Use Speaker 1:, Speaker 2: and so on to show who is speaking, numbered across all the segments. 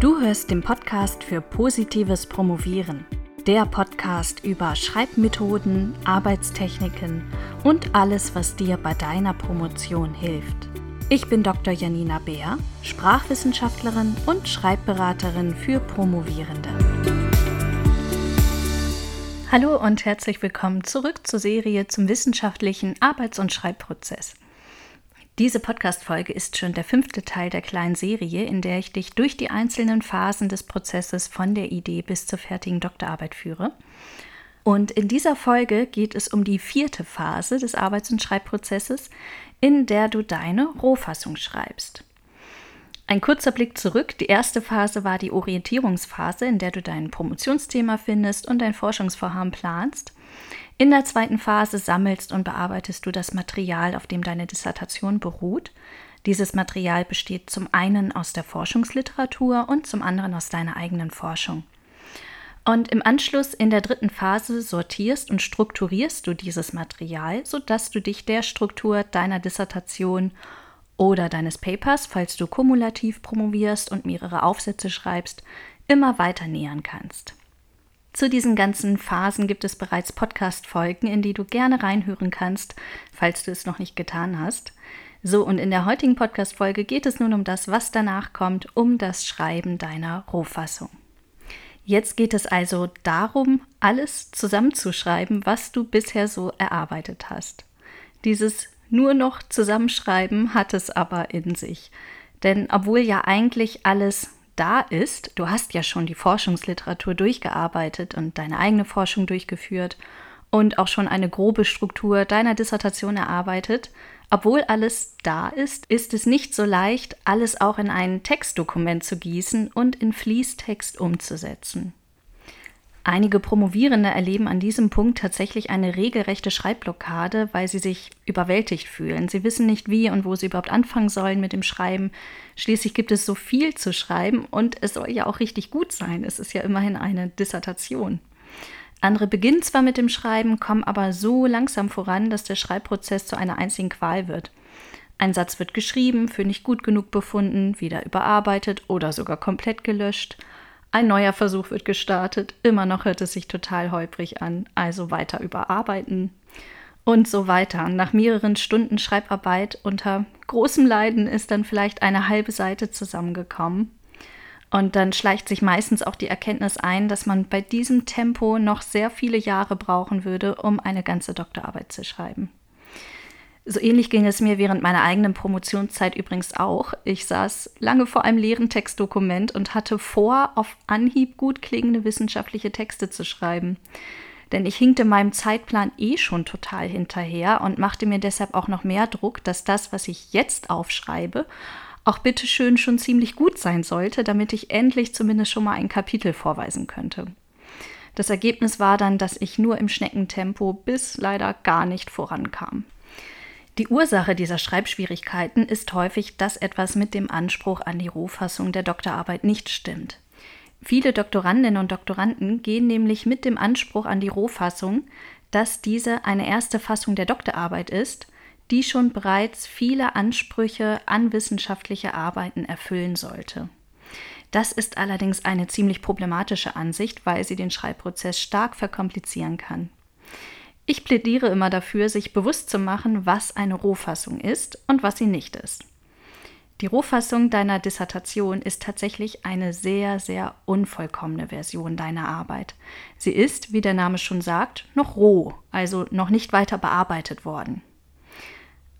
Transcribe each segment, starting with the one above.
Speaker 1: Du hörst den Podcast für positives Promovieren. Der Podcast über Schreibmethoden, Arbeitstechniken und alles, was dir bei deiner Promotion hilft. Ich bin Dr. Janina Beer, Sprachwissenschaftlerin und Schreibberaterin für Promovierende. Hallo und herzlich willkommen zurück zur Serie zum wissenschaftlichen Arbeits- und Schreibprozess. Diese Podcast-Folge ist schon der fünfte Teil der kleinen Serie, in der ich dich durch die einzelnen Phasen des Prozesses von der Idee bis zur fertigen Doktorarbeit führe. Und in dieser Folge geht es um die vierte Phase des Arbeits- und Schreibprozesses, in der du deine Rohfassung schreibst. Ein kurzer Blick zurück. Die erste Phase war die Orientierungsphase, in der du dein Promotionsthema findest und dein Forschungsvorhaben planst. In der zweiten Phase sammelst und bearbeitest du das Material, auf dem deine Dissertation beruht. Dieses Material besteht zum einen aus der Forschungsliteratur und zum anderen aus deiner eigenen Forschung. Und im Anschluss in der dritten Phase sortierst und strukturierst du dieses Material, sodass du dich der Struktur deiner Dissertation oder deines Papers, falls du kumulativ promovierst und mehrere Aufsätze schreibst, immer weiter nähern kannst. Zu diesen ganzen Phasen gibt es bereits Podcast-Folgen, in die du gerne reinhören kannst, falls du es noch nicht getan hast. So, und in der heutigen Podcast-Folge geht es nun um das, was danach kommt, um das Schreiben deiner Rohfassung. Jetzt geht es also darum, alles zusammenzuschreiben, was du bisher so erarbeitet hast. Dieses nur noch Zusammenschreiben hat es aber in sich. Denn obwohl ja eigentlich alles da ist, du hast ja schon die Forschungsliteratur durchgearbeitet und deine eigene Forschung durchgeführt und auch schon eine grobe Struktur deiner Dissertation erarbeitet, obwohl alles da ist, ist es nicht so leicht, alles auch in ein Textdokument zu gießen und in Fließtext umzusetzen. Einige Promovierende erleben an diesem Punkt tatsächlich eine regelrechte Schreibblockade, weil sie sich überwältigt fühlen. Sie wissen nicht, wie und wo sie überhaupt anfangen sollen mit dem Schreiben. Schließlich gibt es so viel zu schreiben und es soll ja auch richtig gut sein. Es ist ja immerhin eine Dissertation. Andere beginnen zwar mit dem Schreiben, kommen aber so langsam voran, dass der Schreibprozess zu einer einzigen Qual wird. Ein Satz wird geschrieben, für nicht gut genug befunden, wieder überarbeitet oder sogar komplett gelöscht. Ein neuer Versuch wird gestartet, immer noch hört es sich total holprig an, also weiter überarbeiten und so weiter. Nach mehreren Stunden Schreibarbeit unter großem Leiden ist dann vielleicht eine halbe Seite zusammengekommen. Und dann schleicht sich meistens auch die Erkenntnis ein, dass man bei diesem Tempo noch sehr viele Jahre brauchen würde, um eine ganze Doktorarbeit zu schreiben. So ähnlich ging es mir während meiner eigenen Promotionszeit übrigens auch. Ich saß lange vor einem leeren Textdokument und hatte vor, auf Anhieb gut klingende wissenschaftliche Texte zu schreiben. Denn ich hinkte meinem Zeitplan eh schon total hinterher und machte mir deshalb auch noch mehr Druck, dass das, was ich jetzt aufschreibe, auch bitteschön schon ziemlich gut sein sollte, damit ich endlich zumindest schon mal ein Kapitel vorweisen könnte. Das Ergebnis war dann, dass ich nur im Schneckentempo bis leider gar nicht vorankam. Die Ursache dieser Schreibschwierigkeiten ist häufig, dass etwas mit dem Anspruch an die Rohfassung der Doktorarbeit nicht stimmt. Viele Doktorandinnen und Doktoranden gehen nämlich mit dem Anspruch an die Rohfassung, dass diese eine erste Fassung der Doktorarbeit ist, die schon bereits viele Ansprüche an wissenschaftliche Arbeiten erfüllen sollte. Das ist allerdings eine ziemlich problematische Ansicht, weil sie den Schreibprozess stark verkomplizieren kann. Ich plädiere immer dafür, sich bewusst zu machen, was eine Rohfassung ist und was sie nicht ist. Die Rohfassung deiner Dissertation ist tatsächlich eine sehr, sehr unvollkommene Version deiner Arbeit. Sie ist, wie der Name schon sagt, noch roh, also noch nicht weiter bearbeitet worden.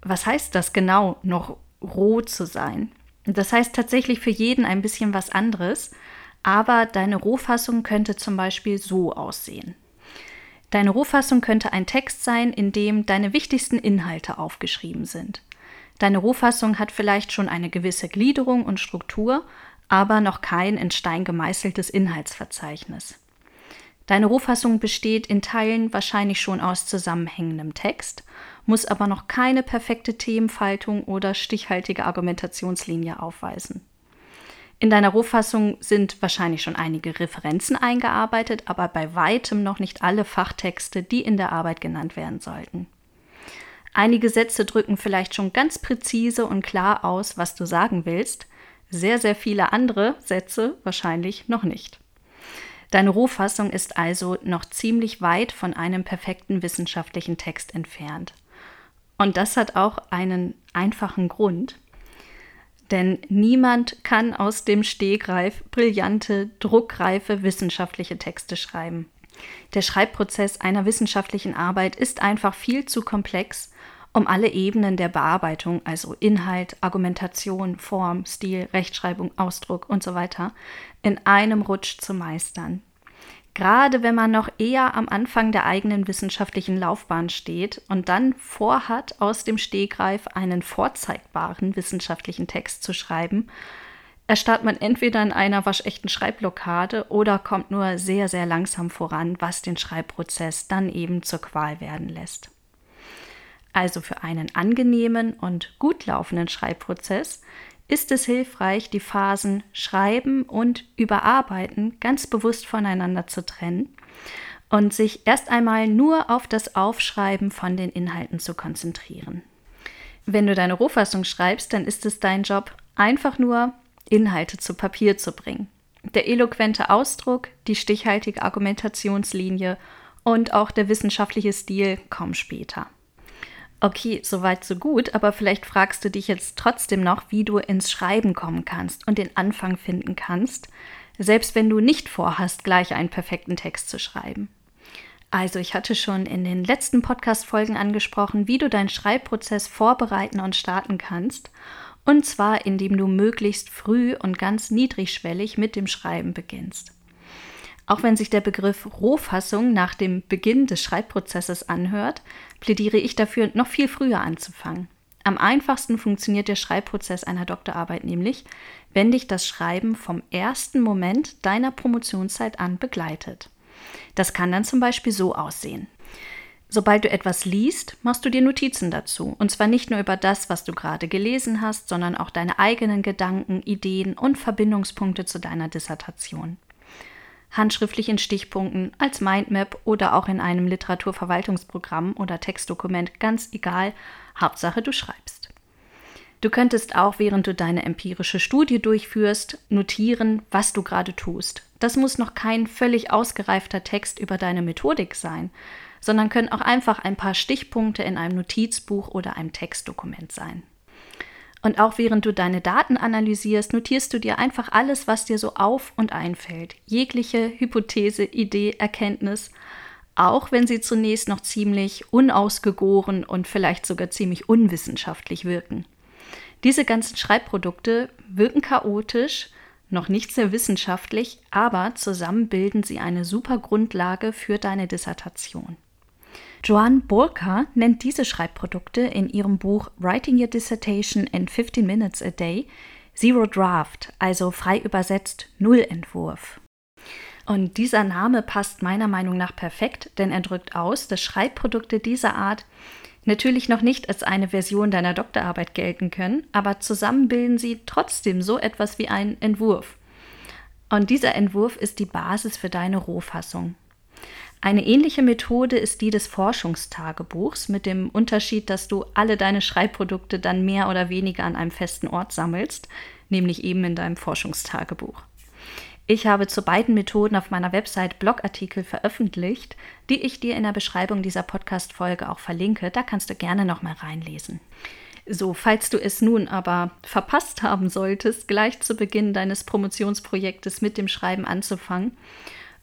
Speaker 1: Was heißt das genau, noch roh zu sein? Das heißt tatsächlich für jeden ein bisschen was anderes, aber deine Rohfassung könnte zum Beispiel so aussehen. Deine Rohfassung könnte ein Text sein, in dem deine wichtigsten Inhalte aufgeschrieben sind. Deine Rohfassung hat vielleicht schon eine gewisse Gliederung und Struktur, aber noch kein in Stein gemeißeltes Inhaltsverzeichnis. Deine Rohfassung besteht in Teilen wahrscheinlich schon aus zusammenhängendem Text, muss aber noch keine perfekte Themenfaltung oder stichhaltige Argumentationslinie aufweisen. In deiner Rohfassung sind wahrscheinlich schon einige Referenzen eingearbeitet, aber bei weitem noch nicht alle Fachtexte, die in der Arbeit genannt werden sollten. Einige Sätze drücken vielleicht schon ganz präzise und klar aus, was du sagen willst, sehr, sehr viele andere Sätze wahrscheinlich noch nicht. Deine Rohfassung ist also noch ziemlich weit von einem perfekten wissenschaftlichen Text entfernt. Und das hat auch einen einfachen Grund. Denn niemand kann aus dem Stegreif brillante, druckreife wissenschaftliche Texte schreiben. Der Schreibprozess einer wissenschaftlichen Arbeit ist einfach viel zu komplex, um alle Ebenen der Bearbeitung, also Inhalt, Argumentation, Form, Stil, Rechtschreibung, Ausdruck und so in einem Rutsch zu meistern. Gerade wenn man noch eher am Anfang der eigenen wissenschaftlichen Laufbahn steht und dann vorhat, aus dem Stegreif einen vorzeigbaren wissenschaftlichen Text zu schreiben, erstarrt man entweder in einer waschechten Schreibblockade oder kommt nur sehr, sehr langsam voran, was den Schreibprozess dann eben zur Qual werden lässt. Also für einen angenehmen und gut laufenden Schreibprozess ist es hilfreich, die Phasen Schreiben und Überarbeiten ganz bewusst voneinander zu trennen und sich erst einmal nur auf das Aufschreiben von den Inhalten zu konzentrieren. Wenn du deine Rohfassung schreibst, dann ist es dein Job, einfach nur Inhalte zu Papier zu bringen. Der eloquente Ausdruck, die stichhaltige Argumentationslinie und auch der wissenschaftliche Stil kommen später. Okay, soweit so gut, aber vielleicht fragst du dich jetzt trotzdem noch, wie du ins Schreiben kommen kannst und den Anfang finden kannst, selbst wenn du nicht vorhast, gleich einen perfekten Text zu schreiben. Also, ich hatte schon in den letzten Podcast-Folgen angesprochen, wie du deinen Schreibprozess vorbereiten und starten kannst. Und zwar, indem du möglichst früh und ganz niedrigschwellig mit dem Schreiben beginnst. Auch wenn sich der Begriff Rohfassung nach dem Beginn des Schreibprozesses anhört, plädiere ich dafür, noch viel früher anzufangen. Am einfachsten funktioniert der Schreibprozess einer Doktorarbeit nämlich, wenn dich das Schreiben vom ersten Moment deiner Promotionszeit an begleitet. Das kann dann zum Beispiel so aussehen. Sobald du etwas liest, machst du dir Notizen dazu. Und zwar nicht nur über das, was du gerade gelesen hast, sondern auch deine eigenen Gedanken, Ideen und Verbindungspunkte zu deiner Dissertation handschriftlich in Stichpunkten, als Mindmap oder auch in einem Literaturverwaltungsprogramm oder Textdokument, ganz egal, Hauptsache du schreibst. Du könntest auch, während du deine empirische Studie durchführst, notieren, was du gerade tust. Das muss noch kein völlig ausgereifter Text über deine Methodik sein, sondern können auch einfach ein paar Stichpunkte in einem Notizbuch oder einem Textdokument sein. Und auch während du deine Daten analysierst, notierst du dir einfach alles, was dir so auf und einfällt. Jegliche Hypothese, Idee, Erkenntnis, auch wenn sie zunächst noch ziemlich unausgegoren und vielleicht sogar ziemlich unwissenschaftlich wirken. Diese ganzen Schreibprodukte wirken chaotisch, noch nicht sehr wissenschaftlich, aber zusammen bilden sie eine super Grundlage für deine Dissertation. Joanne Burka nennt diese Schreibprodukte in ihrem Buch Writing Your Dissertation in 15 Minutes a Day Zero Draft, also frei übersetzt Nullentwurf. Und dieser Name passt meiner Meinung nach perfekt, denn er drückt aus, dass Schreibprodukte dieser Art natürlich noch nicht als eine Version deiner Doktorarbeit gelten können, aber zusammen bilden sie trotzdem so etwas wie einen Entwurf. Und dieser Entwurf ist die Basis für deine Rohfassung. Eine ähnliche Methode ist die des Forschungstagebuchs, mit dem Unterschied, dass du alle deine Schreibprodukte dann mehr oder weniger an einem festen Ort sammelst, nämlich eben in deinem Forschungstagebuch. Ich habe zu beiden Methoden auf meiner Website Blogartikel veröffentlicht, die ich dir in der Beschreibung dieser Podcast-Folge auch verlinke. Da kannst du gerne nochmal reinlesen. So, falls du es nun aber verpasst haben solltest, gleich zu Beginn deines Promotionsprojektes mit dem Schreiben anzufangen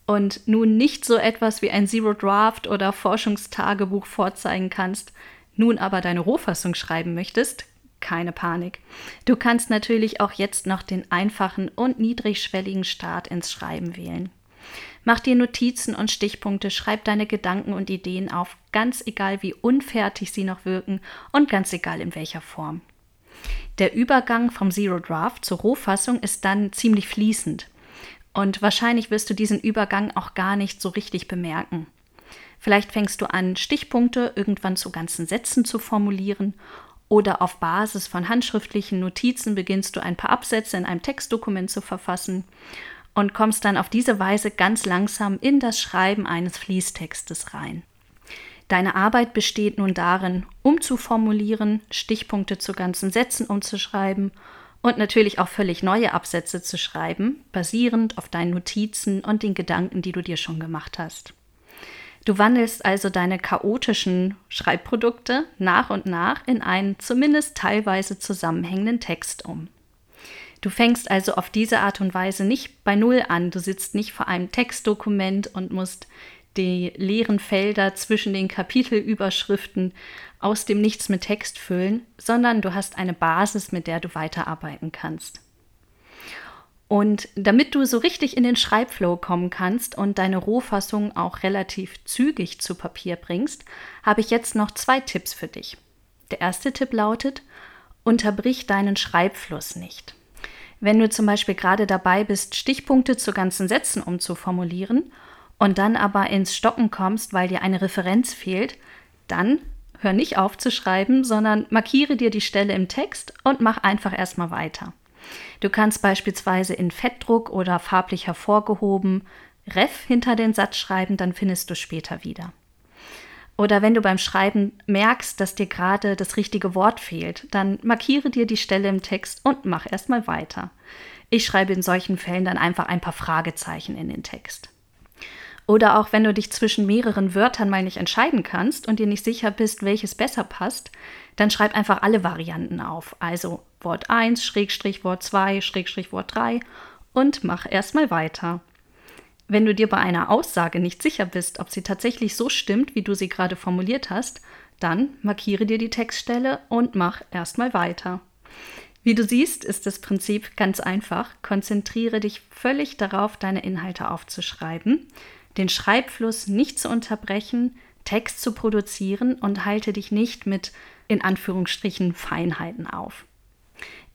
Speaker 1: und nun nicht so etwas wie ein Zero Draft oder Forschungstagebuch vorzeigen kannst, nun aber deine Rohfassung schreiben möchtest, keine Panik. Du kannst natürlich auch jetzt noch den einfachen und niedrigschwelligen Start ins Schreiben wählen. Mach dir Notizen und Stichpunkte, schreib deine Gedanken und Ideen auf, ganz egal wie unfertig sie noch wirken und ganz egal in welcher Form. Der Übergang vom Zero Draft zur Rohfassung ist dann ziemlich fließend. Und wahrscheinlich wirst du diesen Übergang auch gar nicht so richtig bemerken. Vielleicht fängst du an, Stichpunkte irgendwann zu ganzen Sätzen zu formulieren oder auf Basis von handschriftlichen Notizen beginnst du ein paar Absätze in einem Textdokument zu verfassen und kommst dann auf diese Weise ganz langsam in das Schreiben eines Fließtextes rein. Deine Arbeit besteht nun darin, umzuformulieren, Stichpunkte zu ganzen Sätzen umzuschreiben und natürlich auch völlig neue Absätze zu schreiben, basierend auf deinen Notizen und den Gedanken, die du dir schon gemacht hast. Du wandelst also deine chaotischen Schreibprodukte nach und nach in einen zumindest teilweise zusammenhängenden Text um. Du fängst also auf diese Art und Weise nicht bei Null an. Du sitzt nicht vor einem Textdokument und musst die leeren Felder zwischen den Kapitelüberschriften aus dem Nichts mit Text füllen, sondern du hast eine Basis, mit der du weiterarbeiten kannst. Und damit du so richtig in den Schreibflow kommen kannst und deine Rohfassung auch relativ zügig zu Papier bringst, habe ich jetzt noch zwei Tipps für dich. Der erste Tipp lautet, unterbrich deinen Schreibfluss nicht. Wenn du zum Beispiel gerade dabei bist, Stichpunkte zu ganzen Sätzen umzuformulieren und dann aber ins Stocken kommst, weil dir eine Referenz fehlt, dann hör nicht auf zu schreiben, sondern markiere dir die Stelle im Text und mach einfach erstmal weiter. Du kannst beispielsweise in Fettdruck oder farblich hervorgehoben Ref hinter den Satz schreiben, dann findest du später wieder. Oder wenn du beim Schreiben merkst, dass dir gerade das richtige Wort fehlt, dann markiere dir die Stelle im Text und mach erstmal weiter. Ich schreibe in solchen Fällen dann einfach ein paar Fragezeichen in den Text. Oder auch wenn du dich zwischen mehreren Wörtern mal nicht entscheiden kannst und dir nicht sicher bist, welches besser passt, dann schreib einfach alle Varianten auf. Also Wort 1, Schrägstrich Wort 2, Schrägstrich Wort 3 und mach erstmal weiter. Wenn du dir bei einer Aussage nicht sicher bist, ob sie tatsächlich so stimmt, wie du sie gerade formuliert hast, dann markiere dir die Textstelle und mach erstmal weiter. Wie du siehst, ist das Prinzip ganz einfach. Konzentriere dich völlig darauf, deine Inhalte aufzuschreiben, den Schreibfluss nicht zu unterbrechen, Text zu produzieren und halte dich nicht mit in Anführungsstrichen Feinheiten auf.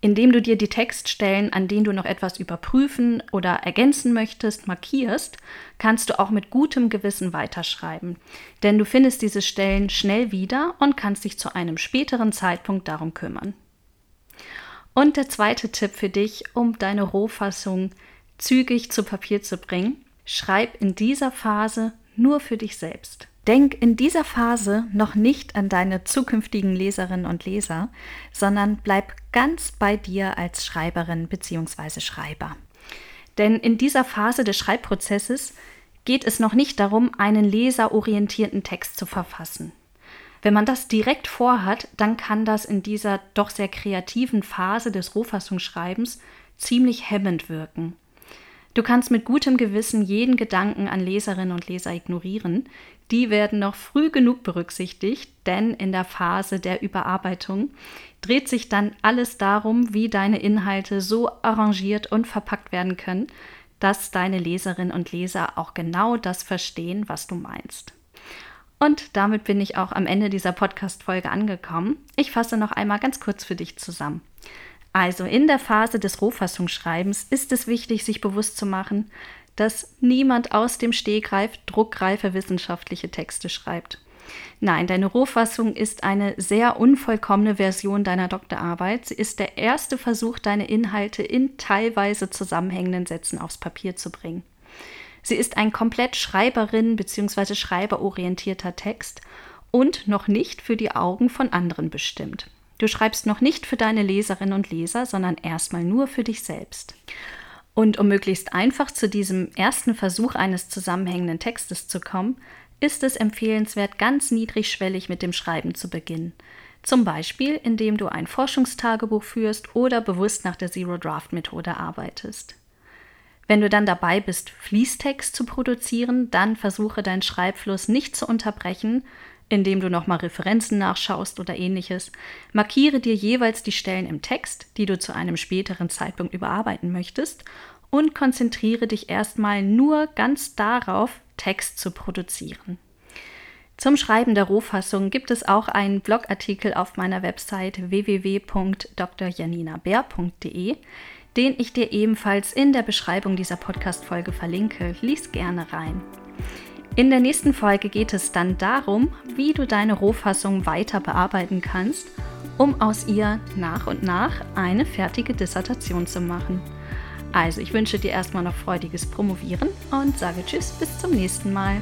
Speaker 1: Indem du dir die Textstellen, an denen du noch etwas überprüfen oder ergänzen möchtest, markierst, kannst du auch mit gutem Gewissen weiterschreiben. Denn du findest diese Stellen schnell wieder und kannst dich zu einem späteren Zeitpunkt darum kümmern. Und der zweite Tipp für dich, um deine Rohfassung zügig zu Papier zu bringen, schreib in dieser Phase nur für dich selbst. Denk in dieser Phase noch nicht an deine zukünftigen Leserinnen und Leser, sondern bleib ganz bei dir als Schreiberin bzw. Schreiber. Denn in dieser Phase des Schreibprozesses geht es noch nicht darum, einen leserorientierten Text zu verfassen. Wenn man das direkt vorhat, dann kann das in dieser doch sehr kreativen Phase des Rohfassungsschreibens ziemlich hemmend wirken. Du kannst mit gutem Gewissen jeden Gedanken an Leserinnen und Leser ignorieren. Die werden noch früh genug berücksichtigt, denn in der Phase der Überarbeitung dreht sich dann alles darum, wie deine Inhalte so arrangiert und verpackt werden können, dass deine Leserinnen und Leser auch genau das verstehen, was du meinst. Und damit bin ich auch am Ende dieser Podcast-Folge angekommen. Ich fasse noch einmal ganz kurz für dich zusammen. Also in der Phase des Rohfassungsschreibens ist es wichtig, sich bewusst zu machen, dass niemand aus dem Stegreif druckreife wissenschaftliche Texte schreibt. Nein, deine Rohfassung ist eine sehr unvollkommene Version deiner Doktorarbeit. Sie ist der erste Versuch, deine Inhalte in teilweise zusammenhängenden Sätzen aufs Papier zu bringen. Sie ist ein komplett schreiberin- bzw. schreiberorientierter Text und noch nicht für die Augen von anderen bestimmt. Du schreibst noch nicht für deine Leserinnen und Leser, sondern erstmal nur für dich selbst. Und um möglichst einfach zu diesem ersten Versuch eines zusammenhängenden Textes zu kommen, ist es empfehlenswert, ganz niedrigschwellig mit dem Schreiben zu beginnen. Zum Beispiel, indem du ein Forschungstagebuch führst oder bewusst nach der Zero Draft Methode arbeitest. Wenn du dann dabei bist, Fließtext zu produzieren, dann versuche deinen Schreibfluss nicht zu unterbrechen, indem du nochmal Referenzen nachschaust oder ähnliches. Markiere dir jeweils die Stellen im Text, die du zu einem späteren Zeitpunkt überarbeiten möchtest und konzentriere dich erstmal nur ganz darauf, Text zu produzieren. Zum Schreiben der Rohfassung gibt es auch einen Blogartikel auf meiner Website www.drjaninabeer.de, den ich dir ebenfalls in der Beschreibung dieser Podcast-Folge verlinke. Lies gerne rein. In der nächsten Folge geht es dann darum, wie du deine Rohfassung weiter bearbeiten kannst, um aus ihr nach und nach eine fertige Dissertation zu machen. Also ich wünsche dir erstmal noch freudiges Promovieren und sage Tschüss bis zum nächsten Mal.